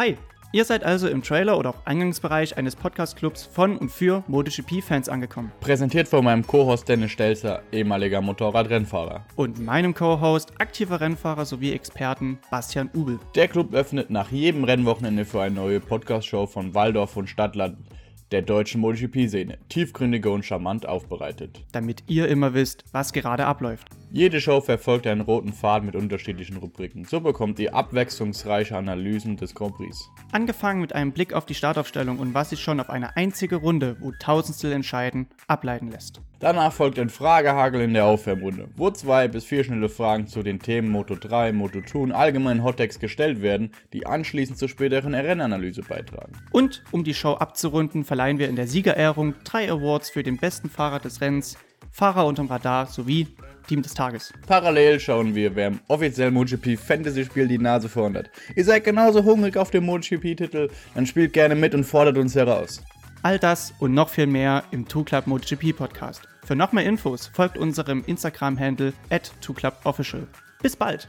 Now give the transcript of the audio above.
Hi, ihr seid also im Trailer oder auch Eingangsbereich eines Podcast-Clubs von und für MotoGP-Fans angekommen. Präsentiert von meinem Co-Host Dennis Stelzer, ehemaliger Motorradrennfahrer. Und meinem Co-Host, aktiver Rennfahrer sowie Experten Bastian Ubel. Der Club öffnet nach jedem Rennwochenende für eine neue Podcast-Show von Waldorf und Stadtland der deutschen MotoGP-Szene, tiefgründige und charmant aufbereitet. Damit ihr immer wisst, was gerade abläuft. Jede Show verfolgt einen roten Faden mit unterschiedlichen Rubriken. So bekommt ihr abwechslungsreiche Analysen des Grand Prix. Angefangen mit einem Blick auf die Startaufstellung und was sich schon auf eine einzige Runde, wo Tausendstel entscheiden, ableiten lässt. Danach folgt ein Fragehagel in der Aufwärmrunde, wo zwei bis vier schnelle Fragen zu den Themen Moto 3, Moto 2 und allgemeinen Hottext gestellt werden, die anschließend zur späteren Rennanalyse beitragen. Und um die Show abzurunden, verleihen wir in der Siegerehrung drei Awards für den besten Fahrer des Rennens, Fahrer unterm Radar sowie Team des Tages. Parallel schauen wir, wer im offiziellen MotoGP Fantasy-Spiel die Nase vorn hat. Ihr seid genauso hungrig auf den MotoGP-Titel, dann spielt gerne mit und fordert uns heraus. All das und noch viel mehr im Two Club MotoGP Podcast. Für noch mehr Infos folgt unserem Instagram-Handle at 2clubofficial. Bis bald!